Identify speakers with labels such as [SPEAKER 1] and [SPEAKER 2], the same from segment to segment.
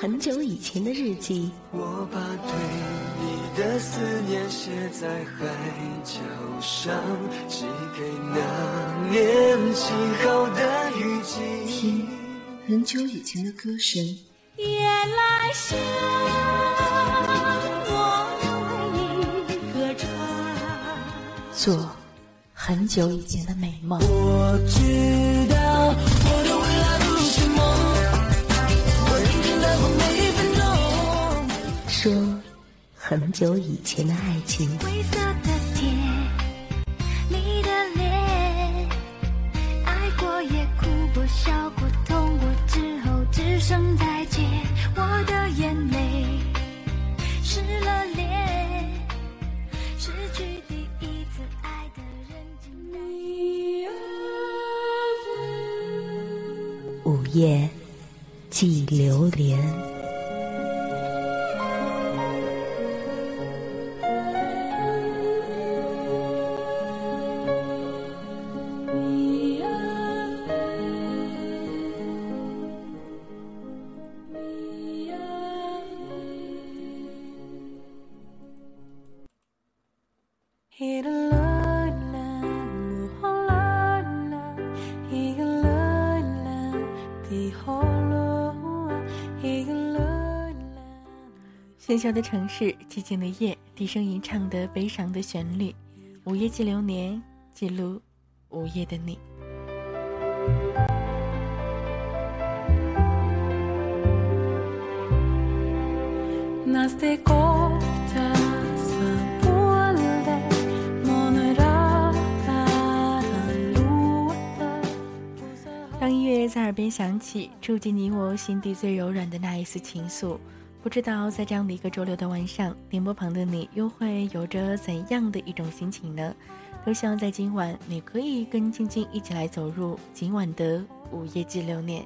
[SPEAKER 1] 很久以前的日记。
[SPEAKER 2] 我把对你的思念写在海角上，寄给那年轻后的雨季。
[SPEAKER 1] 听很久以前的歌声。
[SPEAKER 3] 夜来香，我为你歌唱。
[SPEAKER 1] 做很久以前的美梦。
[SPEAKER 2] 我知道
[SPEAKER 1] 很久以前的爱情。
[SPEAKER 3] 的
[SPEAKER 4] 城市，寂静的夜，低声吟唱的悲伤的旋律，午夜记流年，记录午夜的你。当音乐在耳边响起，触及你我心底最柔软的那一丝情愫。不知道在这样的一个周六的晚上，电波旁的你又会有着怎样的一种心情呢？都希望在今晚，你可以跟晶晶一起来走入今晚的午夜记留念。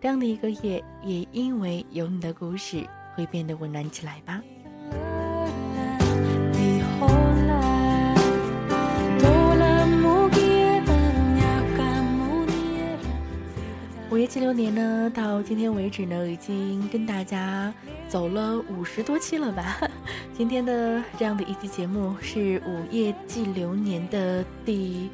[SPEAKER 4] 这样的一个夜，也因为有你的故事，会变得温暖起来吧。午夜七流年呢，到今天为止呢，已经跟大家走了五十多期了吧？今天的这样的一期节目是午夜记流年的第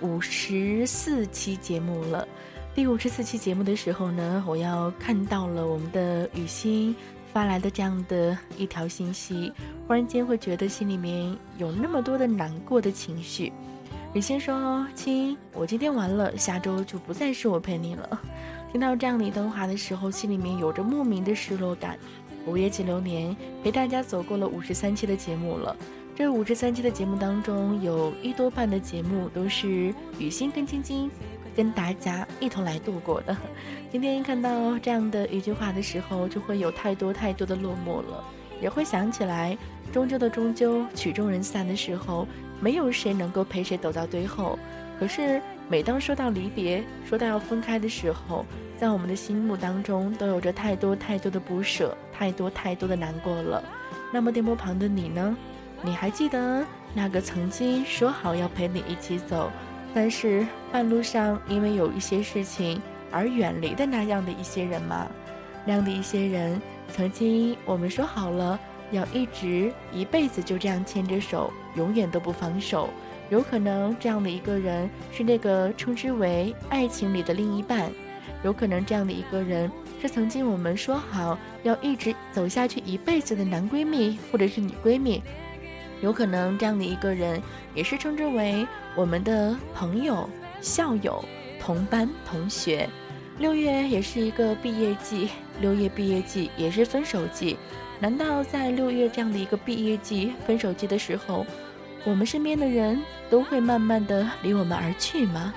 [SPEAKER 4] 五十四期节目了。第五十四期节目的时候呢，我要看到了我们的雨欣发来的这样的一条信息，忽然间会觉得心里面有那么多的难过的情绪。雨欣说：“亲，我今天完了，下周就不再是我陪你了。”听到这样的一段话的时候，心里面有着莫名的失落感。午夜几流年陪大家走过了五十三期的节目了，这五十三期的节目当中，有一多半的节目都是雨欣跟晶晶跟大家一同来度过的。今天看到这样的一句话的时候，就会有太多太多的落寞了，也会想起来，终究的终究，曲终人散的时候。没有谁能够陪谁走到最后，可是每当说到离别，说到要分开的时候，在我们的心目当中都有着太多太多的不舍，太多太多的难过了。那么电波旁的你呢？你还记得那个曾经说好要陪你一起走，但是半路上因为有一些事情而远离的那样的一些人吗？那样的一些人，曾经我们说好了。要一直一辈子就这样牵着手，永远都不放手。有可能这样的一个人是那个称之为爱情里的另一半，有可能这样的一个人是曾经我们说好要一直走下去一辈子的男闺蜜或者是女闺蜜，有可能这样的一个人也是称之为我们的朋友、校友、同班同学。六月也是一个毕业季，六月毕业季也是分手季。难道在六月这样的一个毕业季、分手季的时候，我们身边的人都会慢慢的离我们而去吗？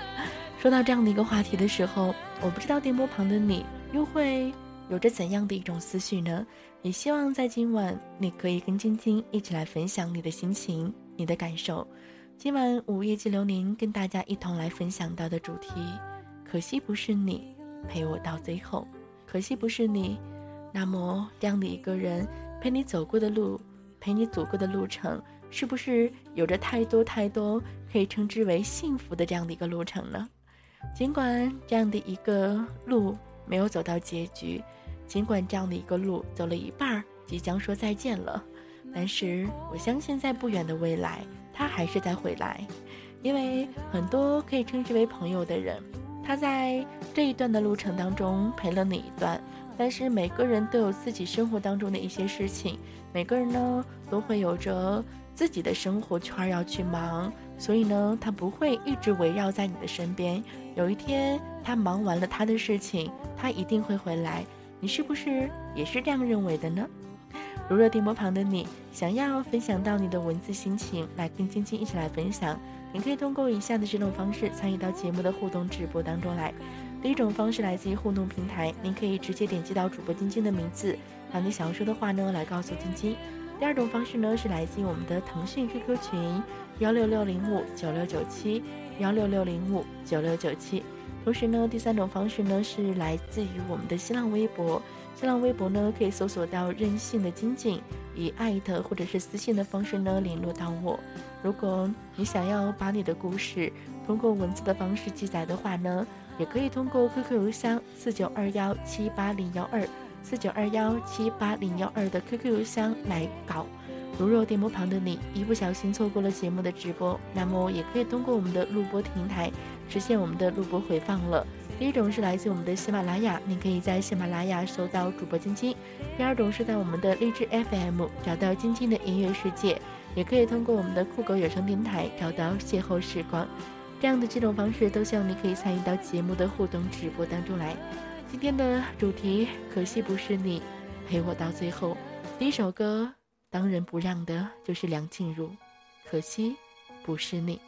[SPEAKER 4] 说到这样的一个话题的时候，我不知道电波旁的你又会有着怎样的一种思绪呢？也希望在今晚你可以跟晶晶一起来分享你的心情、你的感受。今晚午夜寄流年跟大家一同来分享到的主题，可惜不是你陪我到最后，可惜不是你。那么，这样的一个人陪你走过的路，陪你走过的路程，是不是有着太多太多可以称之为幸福的这样的一个路程呢？尽管这样的一个路没有走到结局，尽管这样的一个路走了一半儿，即将说再见了，但是我相信在不远的未来，他还是在回来，因为很多可以称之为朋友的人，他在这一段的路程当中陪了你一段。但是每个人都有自己生活当中的一些事情，每个人呢都会有着自己的生活圈要去忙，所以呢他不会一直围绕在你的身边。有一天他忙完了他的事情，他一定会回来。你是不是也是这样认为的呢？如若电波旁的你想要分享到你的文字心情，来跟晶晶一起来分享，你可以通过以下的这种方式参与到节目的互动直播当中来。第一种方式来自于互动平台，您可以直接点击到主播晶晶的名字，把你想要说的话呢来告诉晶晶。第二种方式呢是来自于我们的腾讯 QQ 群幺六六零五九六九七幺六六零五九六九七。同时呢，第三种方式呢是来自于我们的新浪微博，新浪微博呢可以搜索到任性的晶晶，以艾特或者是私信的方式呢联络到我。如果你想要把你的故事通过文字的方式记载的话呢？也可以通过 QQ 邮箱四九二幺七八零幺二四九二幺七八零幺二的 QQ 邮箱来搞。如若电波旁的你一不小心错过了节目的直播，那么也可以通过我们的录播平台实现我们的录播回放了。第一种是来自我们的喜马拉雅，你可以在喜马拉雅搜到主播晶晶；第二种是在我们的荔枝 FM 找到晶晶的音乐世界，也可以通过我们的酷狗有声电台找到邂逅时光。这样的几种方式都希望你可以参与到节目的互动直播当中来。今天的主题，可惜不是你陪我到最后。第一首歌，当仁不让的就是梁静茹，可惜不是你。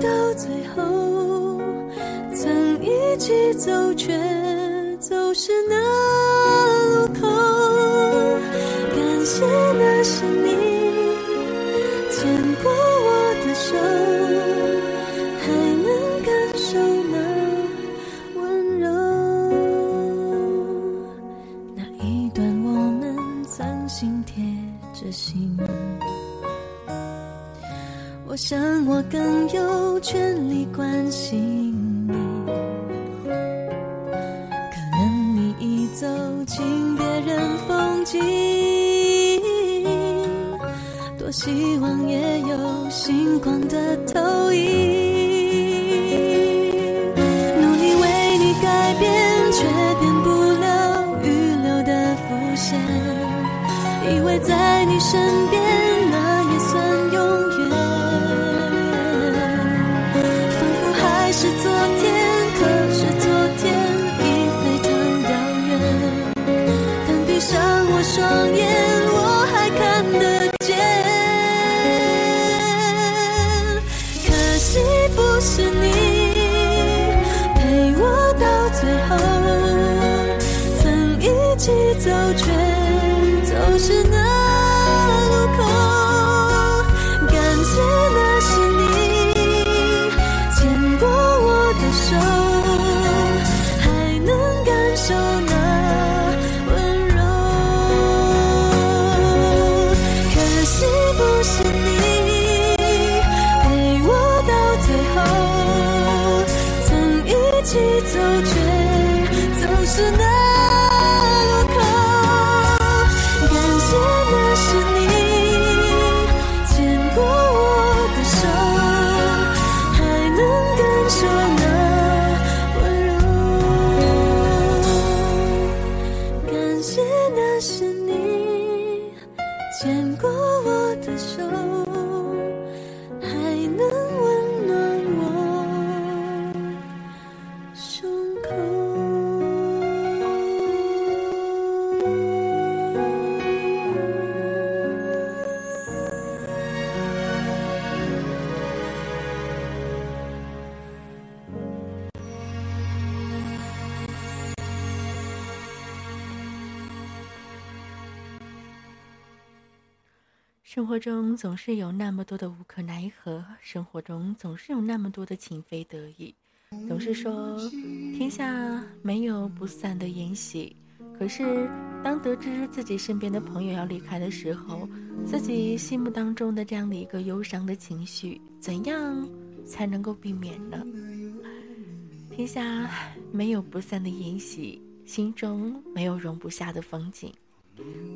[SPEAKER 3] 到最后曾一起走却走失那路口感谢那是你牵过我的手还能感受那温柔那一段我们曾心贴着心我想我更有全。起走却总是难
[SPEAKER 4] 生活中总是有那么多的无可奈何，生活中总是有那么多的情非得已，总是说天下没有不散的筵席。可是，当得知自己身边的朋友要离开的时候，自己心目当中的这样的一个忧伤的情绪，怎样才能够避免呢？天下没有不散的筵席，心中没有容不下的风景。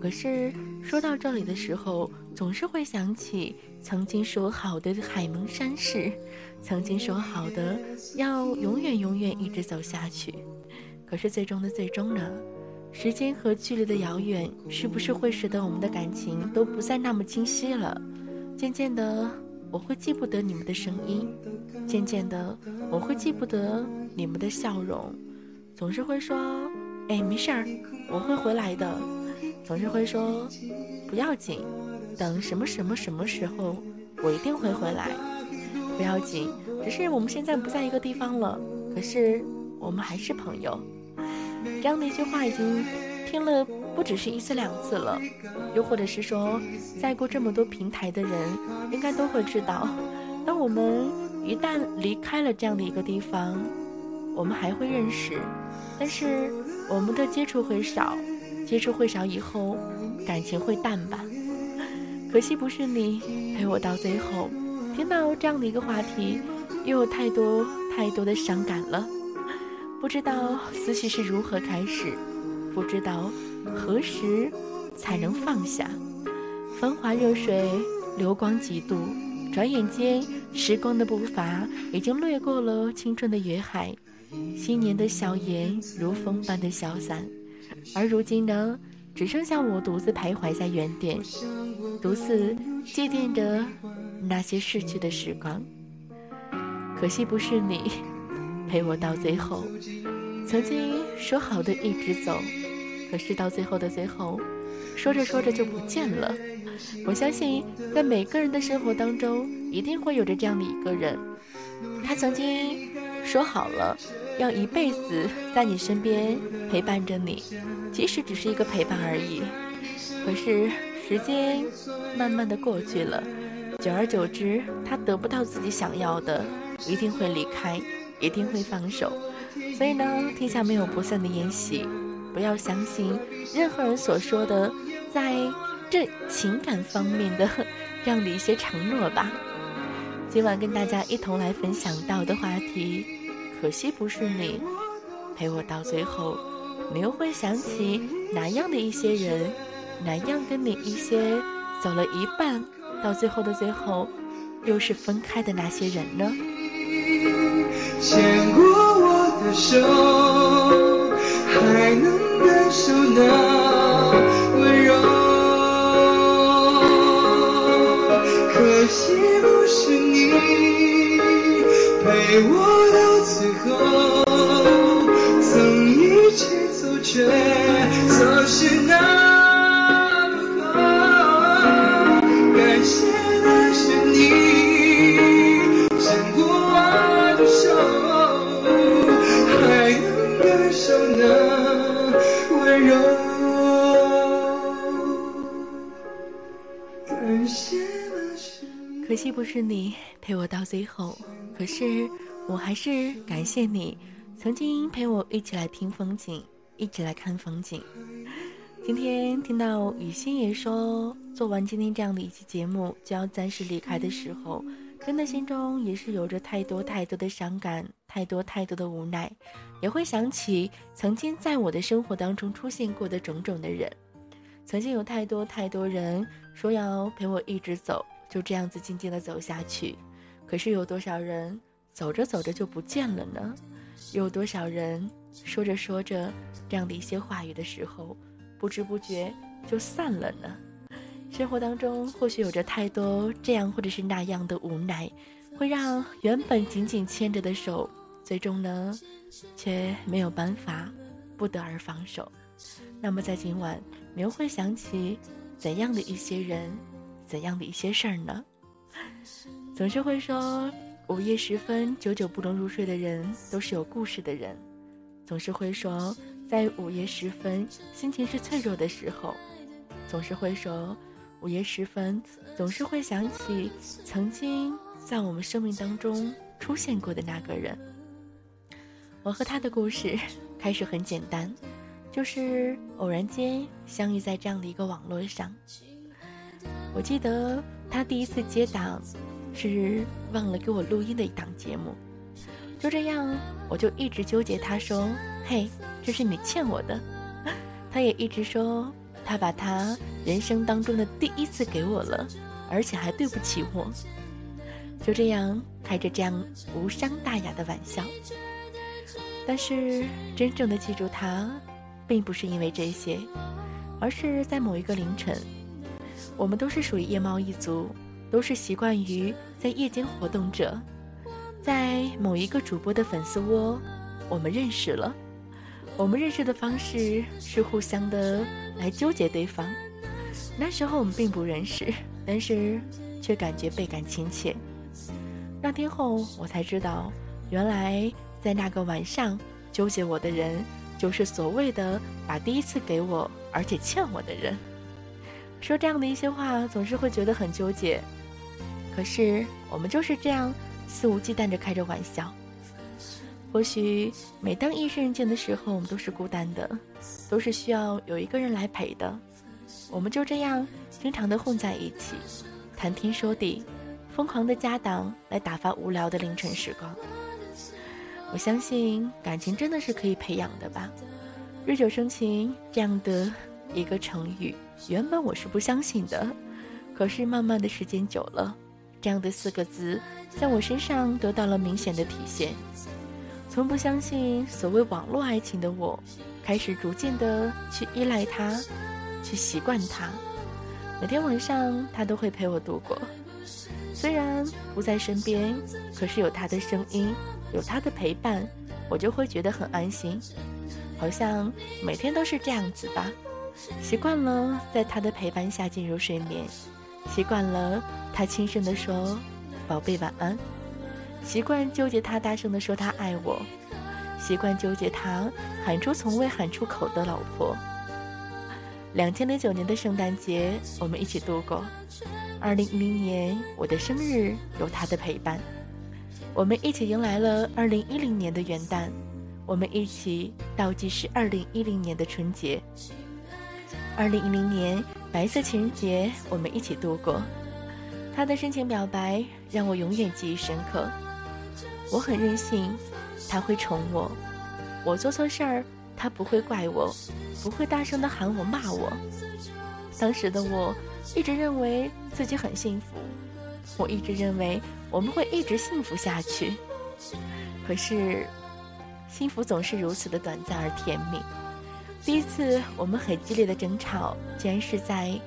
[SPEAKER 4] 可是说到这里的时候，总是会想起曾经说好的海盟山誓，曾经说好的要永远永远一直走下去。可是最终的最终呢？时间和距离的遥远，是不是会使得我们的感情都不再那么清晰了？渐渐的，我会记不得你们的声音；渐渐的，我会记不得你们的笑容。总是会说：“哎，没事儿，我会回来的。”总是会说：“不要紧，等什么什么什么时候，我一定会回来。不要紧，只是我们现在不在一个地方了，可是我们还是朋友。”这样的一句话已经听了不只是一次两次了，又或者是说，在过这么多平台的人，应该都会知道，当我们一旦离开了这样的一个地方，我们还会认识，但是我们的接触会少。接触会少以后，感情会淡吧。可惜不是你陪我到最后。听到这样的一个话题，又有太多太多的伤感了。不知道思绪是如何开始，不知道何时才能放下。繁华热水，流光几度，转眼间，时光的步伐已经掠过了青春的约海，新年的笑颜如风般的消散。而如今呢，只剩下我独自徘徊在原点，独自祭奠着那些逝去的时光。可惜不是你陪我到最后，曾经说好的一直走，可是到最后的最后，说着说着就不见了。我相信，在每个人的生活当中，一定会有着这样的一个人，他曾经说好了。要一辈子在你身边陪伴着你，即使只是一个陪伴而已。可是时间慢慢的过去了，久而久之，他得不到自己想要的，一定会离开，一定会放手。所以呢，天下没有不散的宴席，不要相信任何人所说的，在这情感方面的这样的一些承诺吧。今晚跟大家一同来分享到的话题。可惜不是你陪我到最后，你又会想起哪样的一些人，哪样跟你一些走了一半，到最后的最后，又是分开的那些人呢？
[SPEAKER 2] 牵过我的手，还能感受那温柔。可惜不是你陪我到最后，曾一起走却走失那路口。感谢的是你
[SPEAKER 4] 惜不是你陪我到最后，可是我还是感谢你，曾经陪我一起来听风景，一起来看风景。今天听到雨欣也说，做完今天这样的一期节目就要暂时离开的时候，真的心中也是有着太多太多的伤感，太多太多的无奈，也会想起曾经在我的生活当中出现过的种种的人。曾经有太多太多人说要陪我一直走，就这样子静静的走下去，可是有多少人走着走着就不见了呢？有多少人说着说着这样的一些话语的时候？不知不觉就散了呢。生活当中或许有着太多这样或者是那样的无奈，会让原本紧紧牵着的手，最终呢，却没有办法，不得而放手。那么在今晚，你会想起怎样的一些人，怎样的一些事儿呢？总是会说午夜时分久久不能入睡的人，都是有故事的人。总是会说。在午夜时分，心情是脆弱的时候，总是会说，午夜时分总是会想起曾经在我们生命当中出现过的那个人。我和他的故事开始很简单，就是偶然间相遇在这样的一个网络上。我记得他第一次接档，是忘了给我录音的一档节目。就这样，我就一直纠结。他说：“嘿。”这是你欠我的，他也一直说他把他人生当中的第一次给我了，而且还对不起我。就这样开着这样无伤大雅的玩笑，但是真正的记住他，并不是因为这些，而是在某一个凌晨，我们都是属于夜猫一族，都是习惯于在夜间活动者，在某一个主播的粉丝窝，我们认识了。我们认识的方式是互相的来纠结对方。那时候我们并不认识，但是却感觉倍感亲切。那天后我才知道，原来在那个晚上纠结我的人，就是所谓的把第一次给我而且欠我的人。说这样的一些话，总是会觉得很纠结。可是我们就是这样肆无忌惮着开着玩笑。或许每当夜深人静的时候，我们都是孤单的，都是需要有一个人来陪的。我们就这样经常的混在一起，谈天说地，疯狂的加档来打发无聊的凌晨时光。我相信感情真的是可以培养的吧？日久生情这样的一个成语，原本我是不相信的，可是慢慢的时间久了，这样的四个字在我身上得到了明显的体现。从不相信所谓网络爱情的我，开始逐渐的去依赖他，去习惯他。每天晚上他都会陪我度过，虽然不在身边，可是有他的声音，有他的陪伴，我就会觉得很安心。好像每天都是这样子吧，习惯了在他的陪伴下进入睡眠，习惯了他轻声的说：“宝贝晚安。”习惯纠结他大声地说他爱我，习惯纠结他喊出从未喊出口的老婆。两千零九年的圣诞节，我们一起度过；二零一零年我的生日有他的陪伴，我们一起迎来了二零一零年的元旦，我们一起倒计时二零一零年的春节。二零一零年白色情人节，我们一起度过，他的深情表白让我永远记忆深刻。我很任性，他会宠我；我做错事儿，他不会怪我，不会大声的喊我骂我。当时的我一直认为自己很幸福，我一直认为我们会一直幸福下去。可是，幸福总是如此的短暂而甜蜜。第一次我们很激烈的争吵，竟然是在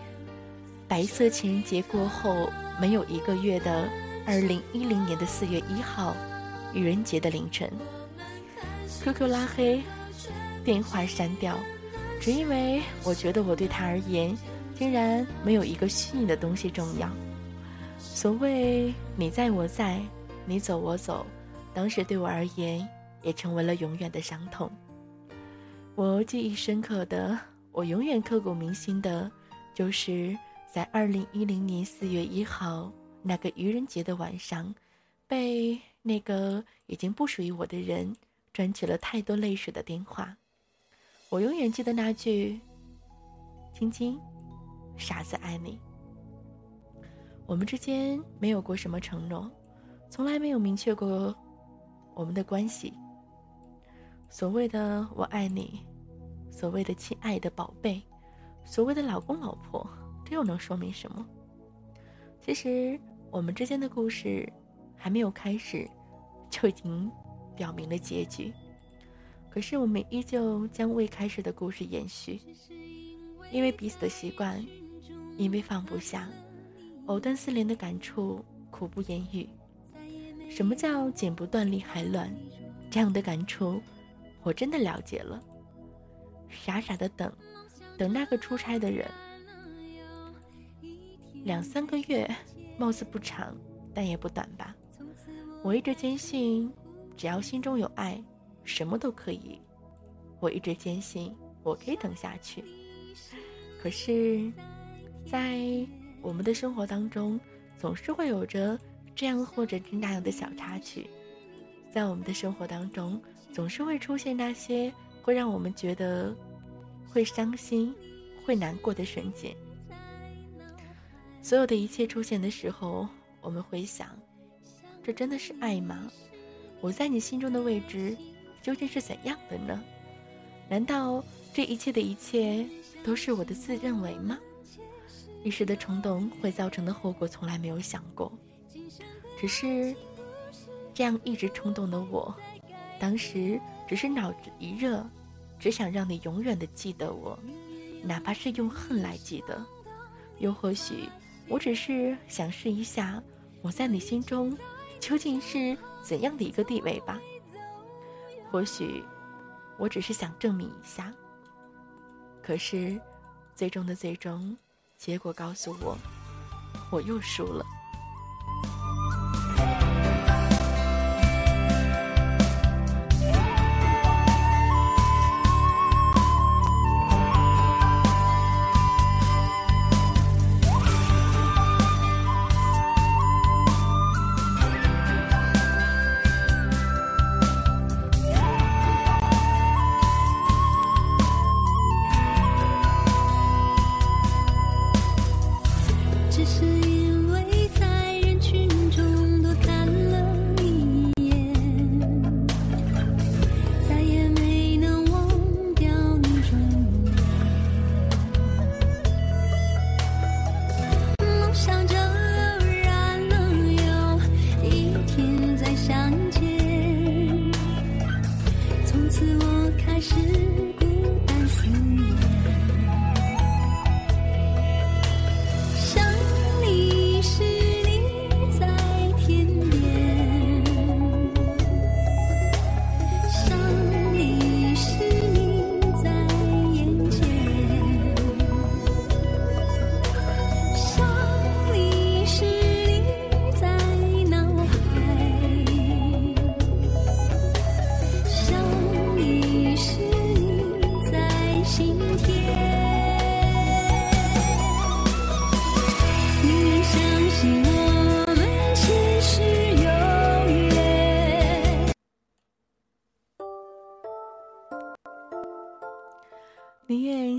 [SPEAKER 4] 白色情人节过后没有一个月的二零一零年的四月一号。愚人节的凌晨，QQ 拉黑，电话删掉，只因为我觉得我对他而言，竟然没有一个虚拟的东西重要。所谓你在我在，你走我走，当时对我而言，也成为了永远的伤痛。我记忆深刻的，我永远刻骨铭心的，就是在二零一零年四月一号那个愚人节的晚上，被那个已经不属于我的人赚取了太多泪水的电话。我永远记得那句：“晶晶，傻子爱你。”我们之间没有过什么承诺，从来没有明确过我们的关系。所谓的“我爱你”，所谓的“亲爱的宝贝”，所谓的“老公老婆”，这又能说明什么？其实，我们之间的故事还没有开始，就已经表明了结局。可是，我们依旧将未开始的故事延续，因为彼此的习惯，因为放不下，藕断丝连的感触苦不言语。什么叫剪不断理还乱？这样的感触，我真的了解了。傻傻的等，等那个出差的人。两三个月，貌似不长，但也不短吧。我一直坚信，只要心中有爱。什么都可以，我一直坚信我可以等下去。可是，在我们的生活当中，总是会有着这样或者那样的小插曲。在我们的生活当中，总是会出现那些会让我们觉得会伤心、会难过的瞬间。所有的一切出现的时候，我们会想：这真的是爱吗？我在你心中的位置。究竟是怎样的呢？难道这一切的一切都是我的自认为吗？一时的冲动会造成的后果从来没有想过，只是这样一直冲动的我，当时只是脑子一热，只想让你永远的记得我，哪怕是用恨来记得。又或许我只是想试一下我在你心中究竟是怎样的一个地位吧。或许，我只是想证明一下。可是，最终的最终，结果告诉我，我又输了。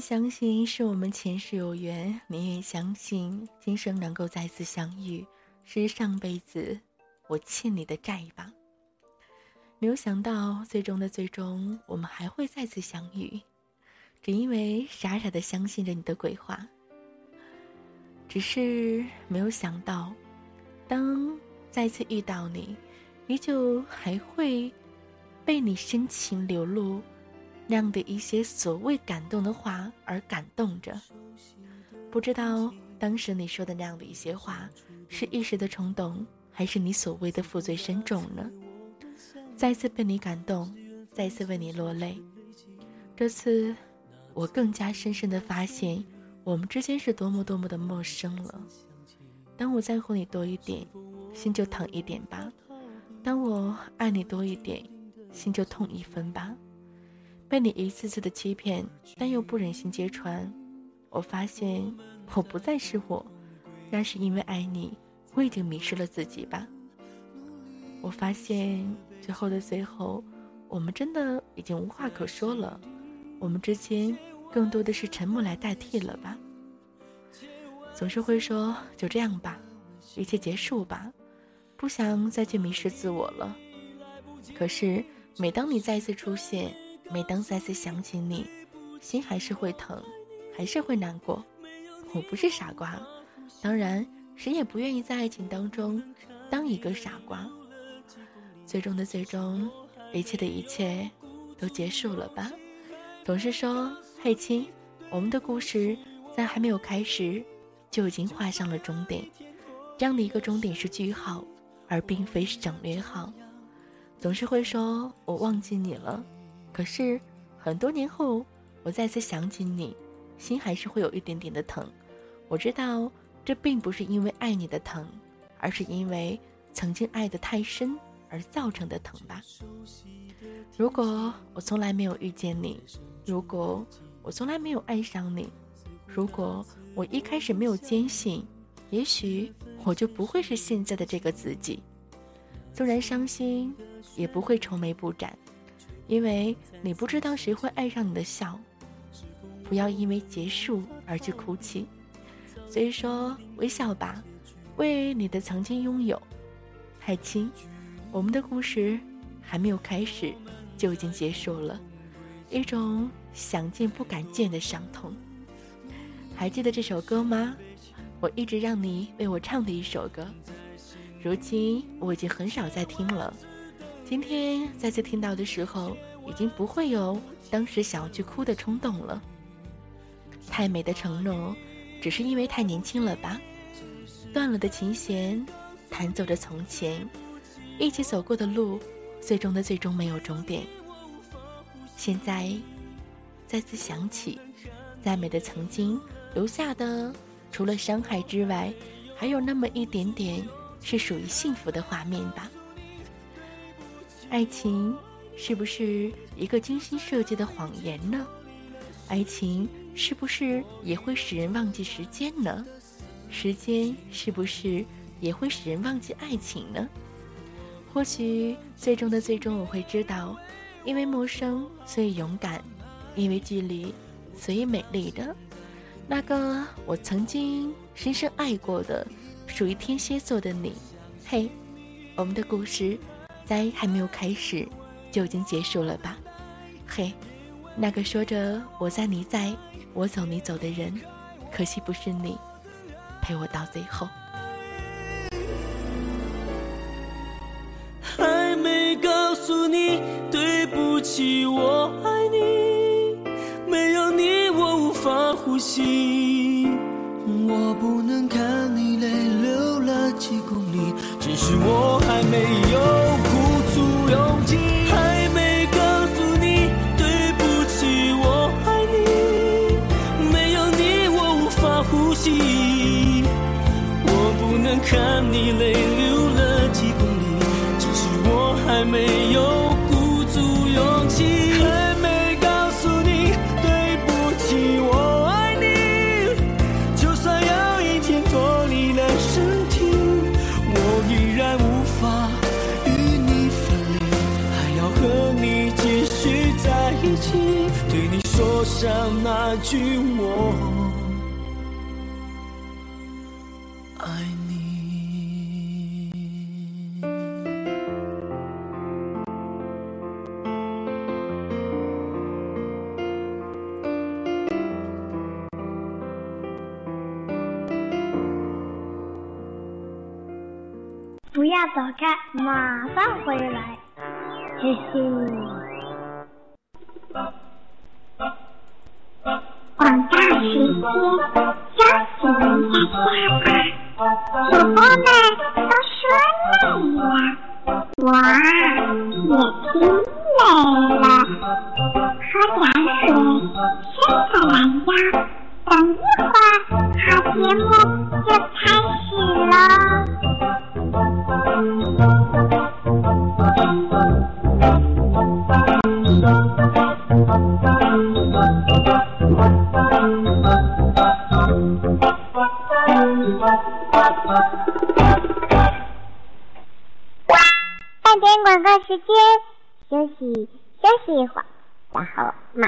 [SPEAKER 4] 相信是我们前世有缘，你也相信今生能够再次相遇，是上辈子我欠你的债吧。没有想到，最终的最终，我们还会再次相遇，只因为傻傻的相信着你的鬼话。只是没有想到，当再次遇到你，依旧还会被你深情流露。那样的一些所谓感动的话而感动着，不知道当时你说的那样的一些话，是一时的冲动，还是你所谓的负罪深重呢？再次被你感动，再次为你落泪，这次我更加深深的发现，我们之间是多么多么的陌生了。当我在乎你多一点，心就疼一点吧；当我爱你多一点，心就痛一分吧。被你一次次的欺骗，但又不忍心揭穿，我发现我不再是我，那是因为爱你，我已经迷失了自己吧。我发现最后的最后，我们真的已经无话可说了。我们之间更多的是沉默来代替了吧。总是会说就这样吧，一切结束吧，不想再去迷失自我了。可是每当你再次出现，每当再次想起你，心还是会疼，还是会难过。我不是傻瓜，当然谁也不愿意在爱情当中当一个傻瓜。最终的最终，一切的一切都结束了吧？总是说，嘿亲，我们的故事在还没有开始。就已经画上了终点，这样的一个终点是句号，而并非是省略号。总是会说我忘记你了，可是很多年后，我再次想起你，心还是会有一点点的疼。我知道这并不是因为爱你的疼，而是因为曾经爱的太深而造成的疼吧。如果我从来没有遇见你，如果我从来没有爱上你。如果我一开始没有坚信，也许我就不会是现在的这个自己。纵然伤心，也不会愁眉不展，因为你不知道谁会爱上你的笑。不要因为结束而去哭泣，所以说微笑吧，为你的曾经拥有。海清，我们的故事还没有开始，就已经结束了，一种想见不敢见的伤痛。还记得这首歌吗？我一直让你为我唱的一首歌，如今我已经很少再听了。今天再次听到的时候，已经不会有当时想要去哭的冲动了。太美的承诺，只是因为太年轻了吧？断了的琴弦，弹奏着从前，一起走过的路，最终的最终没有终点。现在，再次想起，再美的曾经。留下的除了伤害之外，还有那么一点点是属于幸福的画面吧。爱情是不是一个精心设计的谎言呢？爱情是不是也会使人忘记时间呢？时间是不是也会使人忘记爱情呢？或许最终的最终，我会知道，因为陌生，所以勇敢；因为距离，所以美丽的。那个我曾经深深爱过的，属于天蝎座的你，嘿，我们的故事在还没有开始就已经结束了吧？嘿，那个说着我在你在我走你走的人，可惜不是你，陪我到最后。
[SPEAKER 2] 还没告诉你对不起，我爱你，没有你我无法呼吸。我不能看你泪流了几公里，只是我还没有鼓足勇气。还没告诉你对不起，我爱你，没有你我无法呼吸。我不能看你泪句我爱你。
[SPEAKER 5] 不要走开，马上回来。嘿嘿。Wow.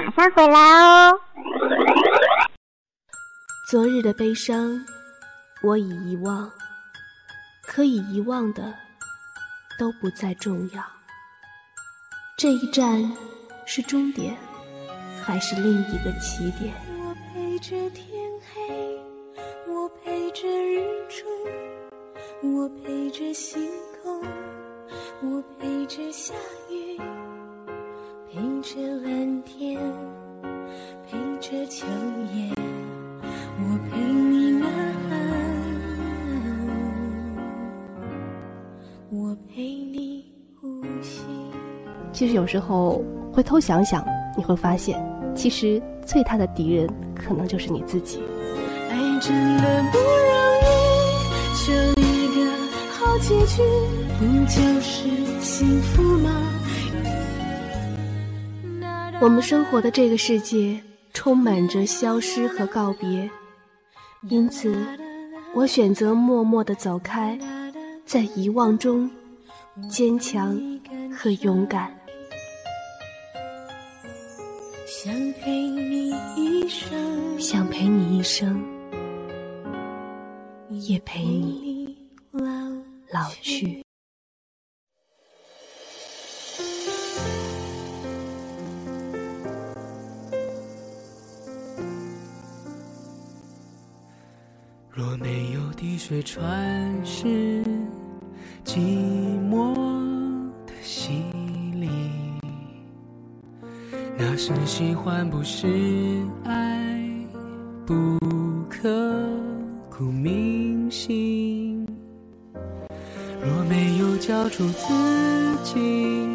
[SPEAKER 5] 马上回来哦。
[SPEAKER 6] 昨日的悲伤，我已遗忘，可以遗忘的都不再重要。这一站是终点，还是另一个起点？
[SPEAKER 3] 我陪着天黑，我陪着日出，我陪着星空，我陪着下，陪着蓝天，陪着秋叶，我陪你呐喊，我陪你呼吸。
[SPEAKER 6] 其实有时候回头想想，你会发现，其实最大的敌人可能就是你自己。
[SPEAKER 3] 爱真的不容易，求一个好结局，不就是幸福吗？
[SPEAKER 6] 我们生活的这个世界充满着消失和告别，因此，我选择默默地走开，在遗忘中坚强和勇敢。
[SPEAKER 3] 想陪你一生，
[SPEAKER 6] 想陪你一生，也陪你
[SPEAKER 3] 老
[SPEAKER 6] 去。
[SPEAKER 2] 若没有滴水穿石，寂寞的洗礼，那是喜欢，不是爱，不刻骨铭心。若没有交出自己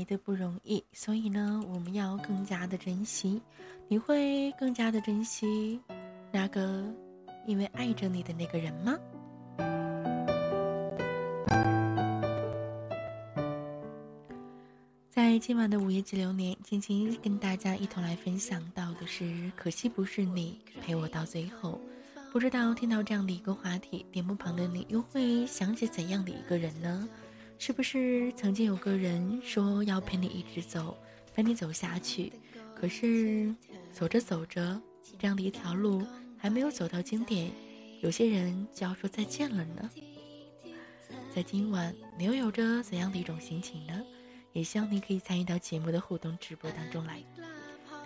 [SPEAKER 2] 来的不容易，
[SPEAKER 4] 所以呢，我们要更加的珍惜。你会更加的珍惜那个因为爱着你的那个人吗？在今晚的午夜激流年，静静跟大家一同来分享到的是：可惜不是你陪我到最后。不知道听到这样的一个话题，屏幕旁的你又会想起怎样的一个人呢？是不是曾经有个人说要陪你一直走，陪你走下去？可是走着走着，这样的一条路还没有走到经典，有些人就要说再见了呢。在今晚，你又有着怎样的一种心情呢？也希望你可以参与到节目的互动直播当中来。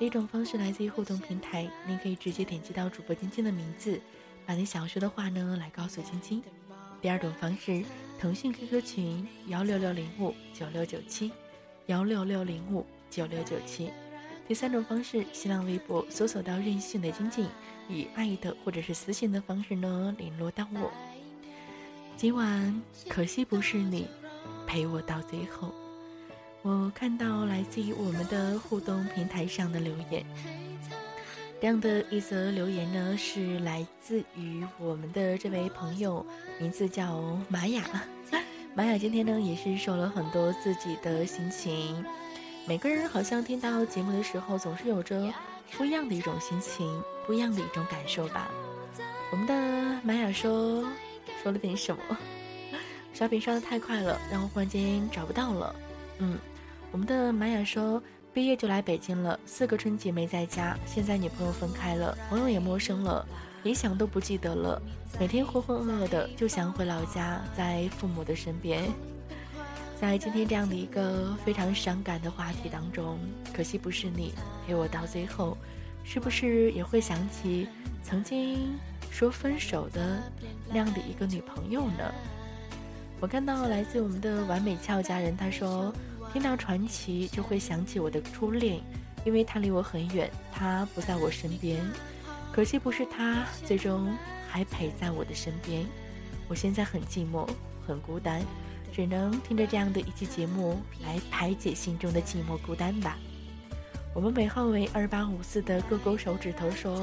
[SPEAKER 4] 第一种方式来自于互动平台，你可以直接点击到主播晶晶的名字，把你想说的话呢来告诉晶晶。第二种方式，腾讯 QQ 群幺六六零五九六九七，幺六六零五九六九七。第三种方式，新浪微博搜索到任性的晶晶，以爱的或者是私信的方式呢联络到我。今晚可惜不是你陪我到最后。我看到来自于我们的互动平台上的留言，这样的一则留言呢，是来自于我们的这位朋友，名字叫玛雅。玛雅今天呢，也是说了很多自己的心情。每个人好像听到节目的时候，总是有着不一样的一种心情，不一样的一种感受吧。我们的玛雅说说了点什么？刷屏刷的太快了，让我忽然间找不到了。嗯。我们的玛雅说，毕业就来北京了，四个春节没在家，现在女朋友分开了，朋友也陌生了，理想都不记得了，每天浑浑噩噩的，就想回老家，在父母的身边。在今天这样的一个非常伤感的话题当中，可惜不是你陪我到最后，是不是也会想起曾经说分手的那样的一个女朋友呢？我看到来自我们的完美俏佳人，他说。听到传奇就会想起我的初恋，因为他离我很远，他不在我身边。可惜不是他，最终还陪在我的身边。我现在很寂寞，很孤单，只能听着这样的一期节目来排解心中的寂寞孤单吧。我们尾号为二八五四的勾勾手指头说，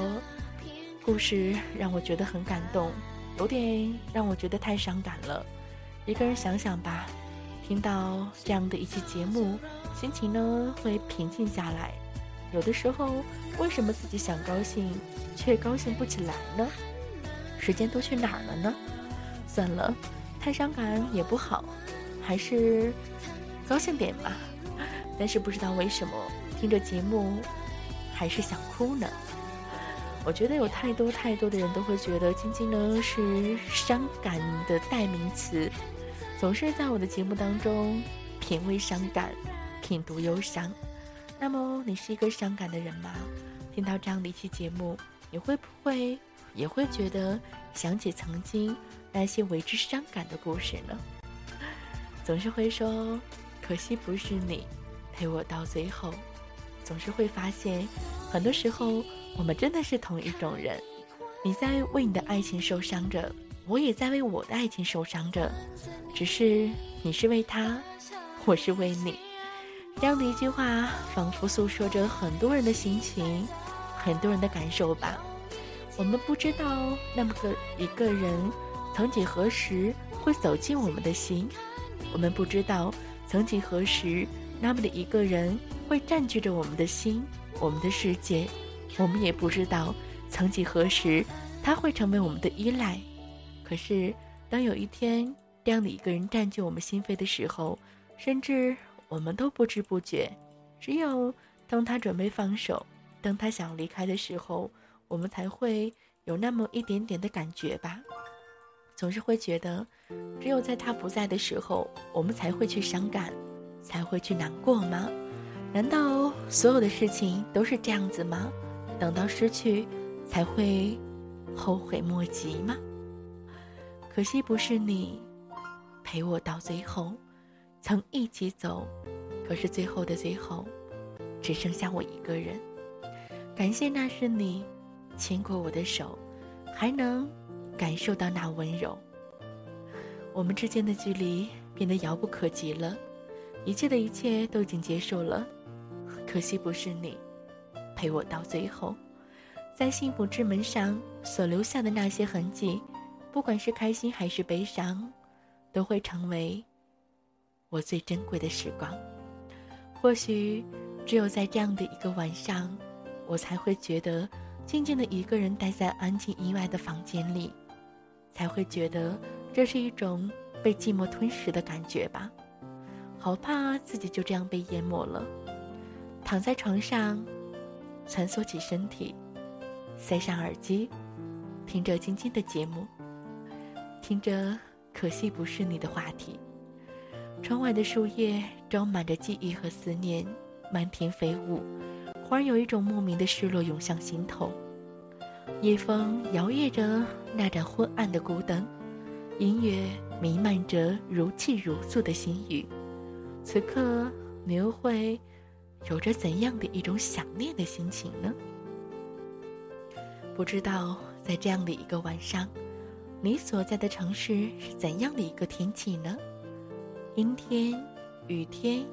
[SPEAKER 4] 故事让我觉得很感动，有点让我觉得太伤感了。一个人想想吧。听到这样的一期节目，心情呢会平静下来。有的时候，为什么自己想高兴，却高兴不起来呢？时间都去哪儿了呢？算了，太伤感也不好，还是高兴点吧。但是不知道为什么，听着节目还是想哭呢。我觉得有太多太多的人都会觉得晶晶呢是伤感的代名词。总是在我的节目当中品味伤感，品读忧伤。那么你是一个伤感的人吗？听到这样的一期节目，你会不会也会觉得想起曾经那些为之伤感的故事呢？总是会说，可惜不是你陪我到最后。总是会发现，很多时候我们真的是同一种人。你在为你的爱情受伤着。我也在为我的爱情受伤着，只是你是为他，我是为你。这样的一句话，仿佛诉说着很多人的心情，很多人的感受吧。我们不知道那么个一个人，曾几何时会走进我们的心；我们不知道曾几何时，那么的一个人会占据着我们的心，我们的世界。我们也不知道曾几何时，他会成为我们的依赖。可是，当有一天这样的一个人占据我们心扉的时候，甚至我们都不知不觉。只有当他准备放手，当他想离开的时候，我们才会有那么一点点的感觉吧。总是会觉得，只有在他不在的时候，我们才会去伤感，才会去难过吗？难道所有的事情都是这样子吗？等到失去，才会后悔莫及吗？可惜不是你陪我到最后，曾一起走，可是最后的最后，只剩下我一个人。感谢那是你牵过我的手，还能感受到那温柔。我们之间的距离变得遥不可及了，一切的一切都已经结束了，可惜不是你陪我到最后，在幸福之门上所留下的那些痕迹，不管是开心还是悲伤，都会成为我最珍贵的时光。或许，只有在这样的一个晚上，我才会觉得静静的一个人待在安静意外的房间里，才会觉得这是一种被寂寞吞噬的感觉吧。好怕自己就这样被淹没了，躺在床上，蜷缩起身体，塞上耳机，听着晶晶的节目，听着可惜不是你的话题。窗外的树叶装满着记忆和思念，漫天飞舞。忽然有一种莫名的失落涌向心头。夜风摇曳着那盏昏暗的孤灯，音乐弥漫着如泣如诉的心语。此刻，你又会有着怎样的一种想念的心情呢？不知道在这样的一个晚上，你所在的城市是怎样的一个天气呢？阴天、雨天，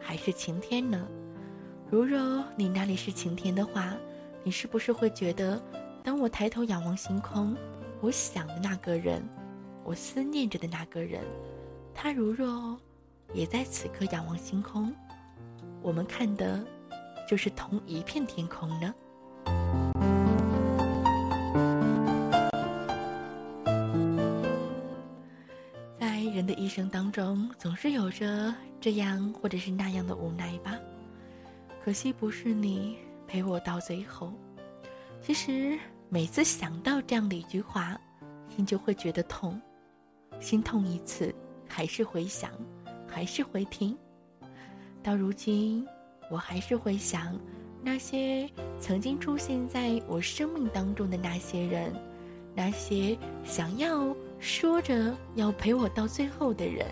[SPEAKER 4] 还是晴天呢？如若你那里是晴天的话，你是不是会觉得，当我抬头仰望星空，我想的那个人，我思念着的那个人，他如若也在此刻仰望星空，我们看的，就是同一片天空呢？生当中，总是有着这样或者是那样的无奈吧。可惜不是你陪我到最后。其实每次想到这样的一句话，心就会觉得痛，心痛一次，还是会想，还是会听。到如今，我还是会想那些曾经出现在我生命当中的那些人，那些想要。说着要陪我到最后的人，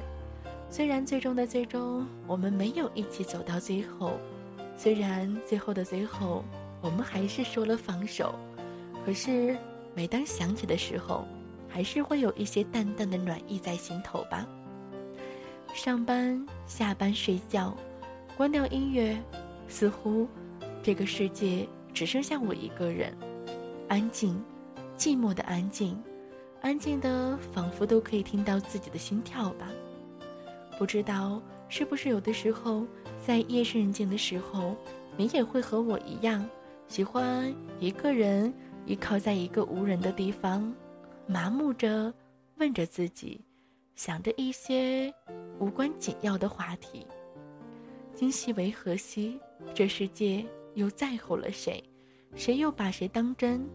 [SPEAKER 4] 虽然最终的最终我们没有一起走到最后，虽然最后的最后我们还是说了放手，可是每当想起的时候，还是会有一些淡淡的暖意在心头吧。上班、下班、睡觉，关掉音乐，似乎这个世界只剩下我一个人，安静，寂寞的安静。安静的，仿佛都可以听到自己的心跳吧。不知道是不是有的时候，在夜深人静的时候，你也会和我一样，喜欢一个人依靠在一个无人的地方，麻木着问着自己，想着一些无关紧要的话题。今夕为何夕？这世界又在乎了谁？谁又把谁当真？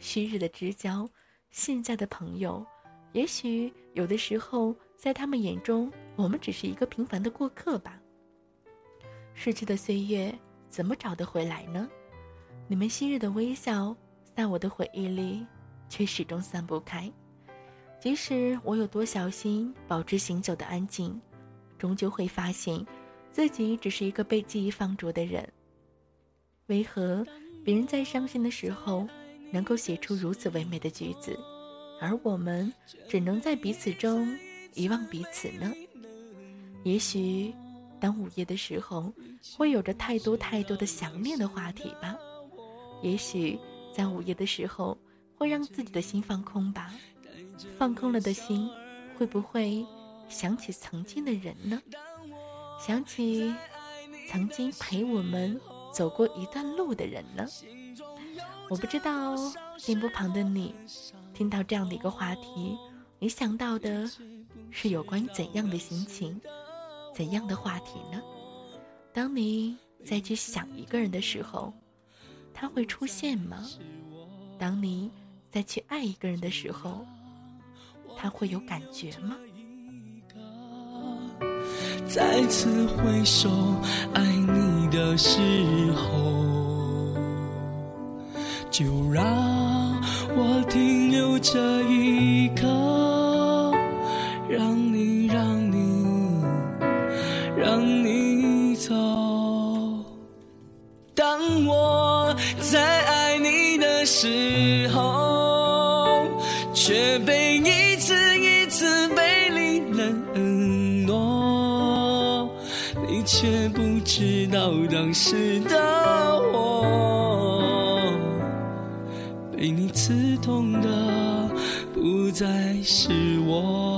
[SPEAKER 4] 昔日的知交。现在的朋友，也许有的时候在他们眼中，我们只是一个平凡的过客吧。逝去的岁月怎么找得回来呢？你们昔日的微笑，在我的回忆里，却始终散不开。即使我有多小心保持行走的安静，终究会发现，自己只是一个被记忆放逐的人。为何别人在伤心的时候？能够写出如此唯美的句子，而我们只能在彼此中遗忘彼此呢？也许，当午夜的时候，会有着太多太多的想念的话题吧。也许，在午夜的时候，会让自己的心放空吧。放空了的心，会不会想起曾经的人呢？想起曾经陪我们走过一段路的人呢？我不知道哦电波旁的你，听到这样的一个话题，你想到的是有关怎样的心情，怎样的话题呢？当你再去想一个人的时候，他会出现吗？当你再去爱一个人的时候，他会有感觉吗？
[SPEAKER 2] 再次回首爱你的时候。就让我停留这一刻，让你，让你，让你走。当我在爱你的时候，却被一次一次被你冷落。你却不知道当时的再是我。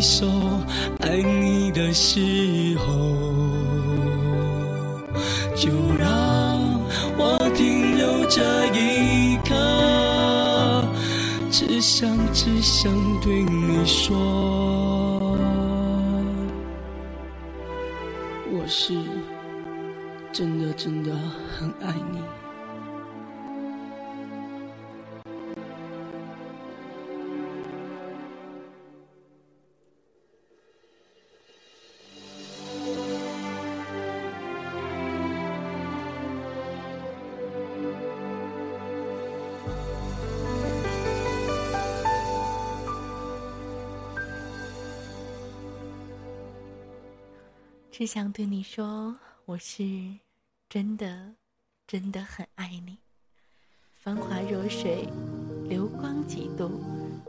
[SPEAKER 2] 回首爱你的时候，就让我停留这一刻，只想只想对你说，我是真的真的很爱你。
[SPEAKER 4] 只想对你说，我是真的，真的很爱你。繁华若水，流光几度，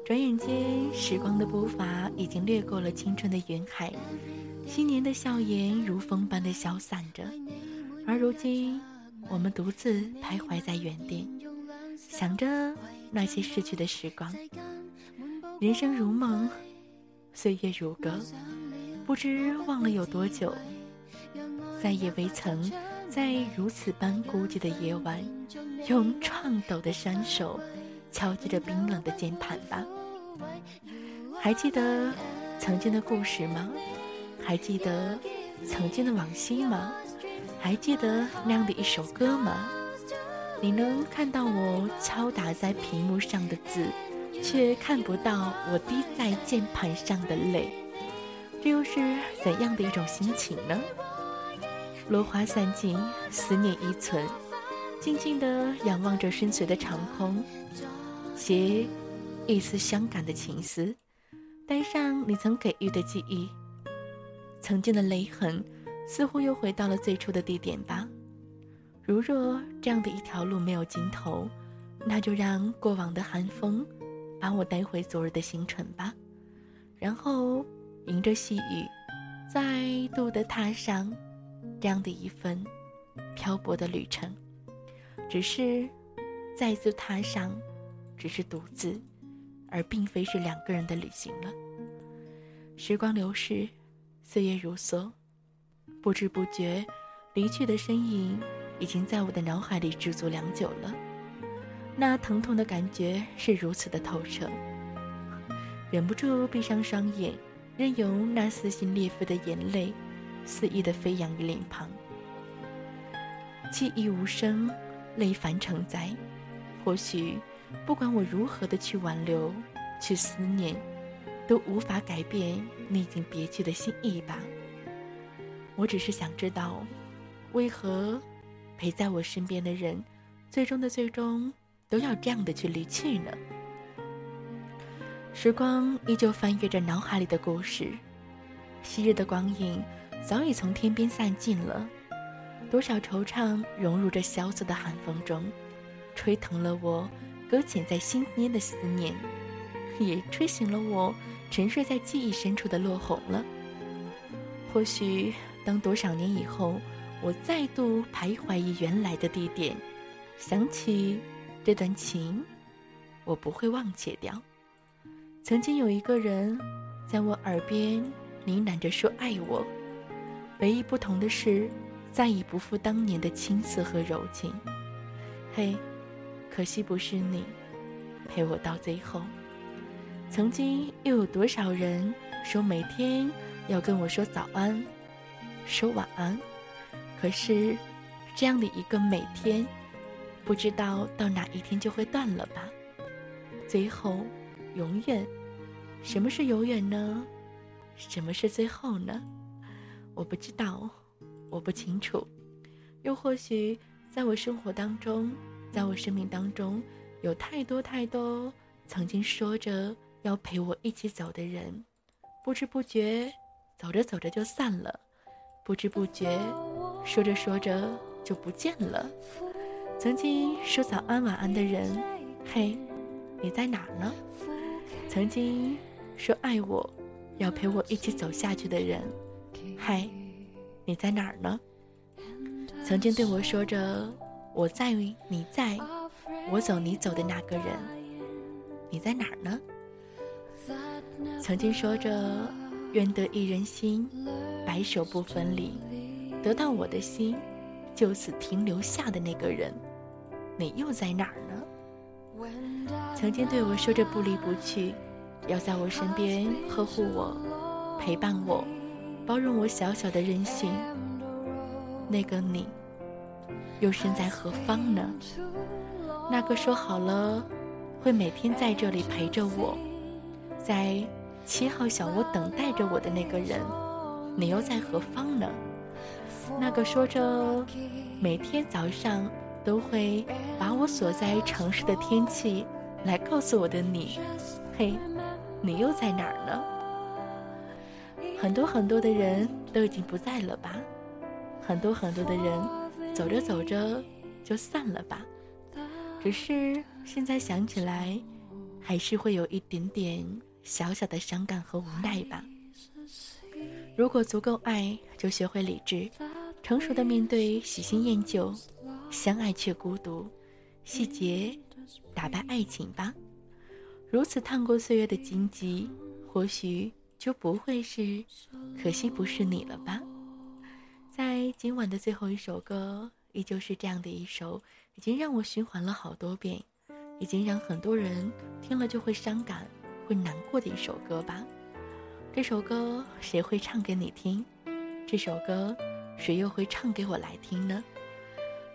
[SPEAKER 4] 转眼间，时光的步伐已经掠过了青春的云海，新年的笑颜如风般的消散着。而如今，我们独自徘徊在原地，想着那些逝去的时光。人生如梦，岁月如歌。不知忘了有多久，再也未曾在如此般孤寂的夜晚，用颤抖的双手敲击着冰冷的键盘吧。还记得曾经的故事吗？还记得曾经的往昔吗？还记得那样的一首歌吗？你能看到我敲打在屏幕上的字，却看不到我滴在键盘上的泪。这又是怎样的一种心情呢？落花散尽，思念依存，静静地仰望着深邃的长空，携一丝伤感的情思，带上你曾给予的记忆，曾经的泪痕，似乎又回到了最初的地点吧。如若这样的一条路没有尽头，那就让过往的寒风把我带回昨日的星辰吧，然后。迎着细雨，再度的踏上这样的一份漂泊的旅程，只是再次踏上，只是独自，而并非是两个人的旅行了。时光流逝，岁月如梭，不知不觉，离去的身影已经在我的脑海里驻足良久了。那疼痛的感觉是如此的透彻，忍不住闭上双眼。任由那撕心裂肺的眼泪肆意的飞扬于脸庞，记忆无声，泪泛成灾。或许，不管我如何的去挽留，去思念，都无法改变你已经别去的心意吧。我只是想知道，为何陪在我身边的人，最终的最终，都要这样的去离去呢？时光依旧翻阅着脑海里的故事，昔日的光影早已从天边散尽了，多少惆怅融入这萧瑟的寒风中，吹疼了我搁浅在心间的思念，也吹醒了我沉睡在记忆深处的落红了。或许当多少年以后，我再度徘徊于原来的地点，想起这段情，我不会忘却掉。曾经有一个人，在我耳边呢喃着说爱我，唯一不同的是，再已不复当年的青涩和柔情。嘿，可惜不是你，陪我到最后。曾经又有多少人说每天要跟我说早安，说晚安。可是，这样的一个每天，不知道到哪一天就会断了吧？最后，永远，什么是永远呢？什么是最后呢？我不知道，我不清楚。又或许，在我生活当中，在我生命当中，有太多太多曾经说着要陪我一起走的人，不知不觉，走着走着就散了；不知不觉，说着说着就不见了。曾经说早安晚安的人，嘿，你在哪呢？曾经说爱我，要陪我一起走下去的人，嗨，你在哪儿呢？曾经对我说着“我在，你在，我走你走”的那个人，你在哪儿呢？曾经说着“愿得一人心，白首不分离”，得到我的心，就此停留下的那个人，你又在哪儿呢？曾经对我说着“不离不弃”，要在我身边呵护我、陪伴我、包容我小小的任性。那个你，又身在何方呢？那个说好了会每天在这里陪着我，在七号小屋等待着我的那个人，你又在何方呢？那个说着每天早上都会把我所在城市的天气来告诉我的你，嘿，你又在哪儿呢？很多很多的人都已经不在了吧？很多很多的人，走着走着就散了吧。只是现在想起来，还是会有一点点小小的伤感和无奈吧。如果足够爱，就学会理智，成熟的面对喜新厌旧，相爱却孤独，细节打败爱情吧。如此趟过岁月的荆棘，或许就不会是可惜不是你了吧。在今晚的最后一首歌，依旧是这样的一首，已经让我循环了好多遍，已经让很多人听了就会伤感、会难过的一首歌吧。这首歌谁会唱给你听？这首歌谁又会唱给我来听呢？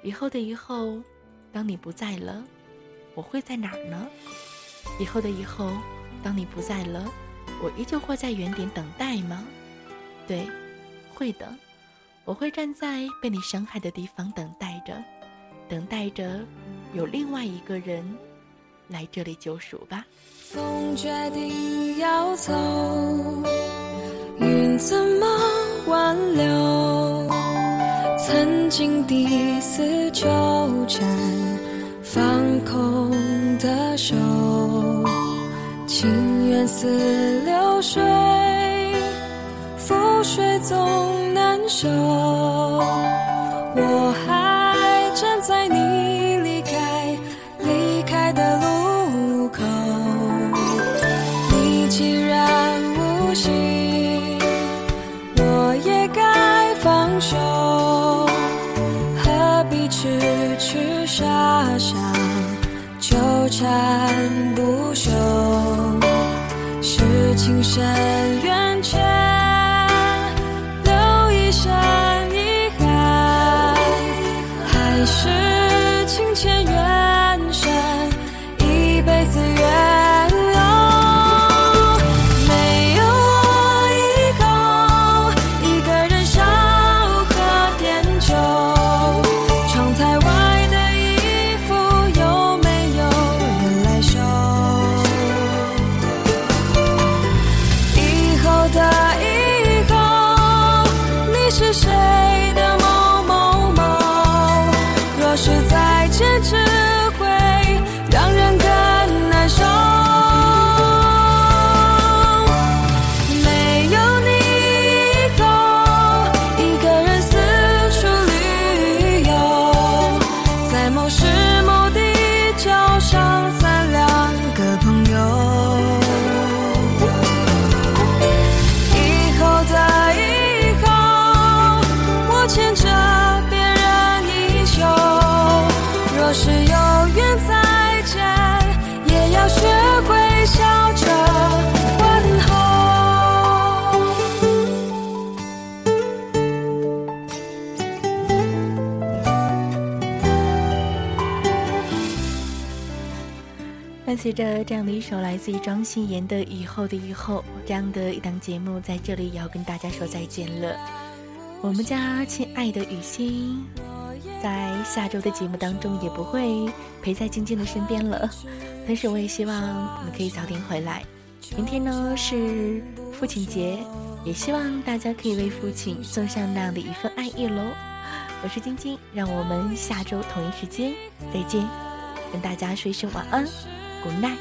[SPEAKER 4] 以后的以后，当你不在了，我会在哪儿呢？以后的以后，当你不在了，我依旧会在原点等待吗？对，会的。我会站在被你伤害的地方等待着，等待着有另外一个人来这里救赎吧。
[SPEAKER 7] 风决定要走，云怎么挽留？曾经第四纠缠，放空的手，情缘似流水，覆水总。难收，我还痴痴傻傻纠缠不休？是情深缘浅。随着这样的一首来自于庄心妍的《以后的以后》，这样的一档节目在这里也要跟大家说再见了。我们家亲爱的雨欣，在下周的节目当中也不会陪在晶晶的身边了，但是我也希望你可以早点回来。明天呢是父亲节，也希望大家可以为父亲送上那样的一份爱意喽。我是晶晶，让我们下周同一时间再见，跟大家说一声晚安。无奈。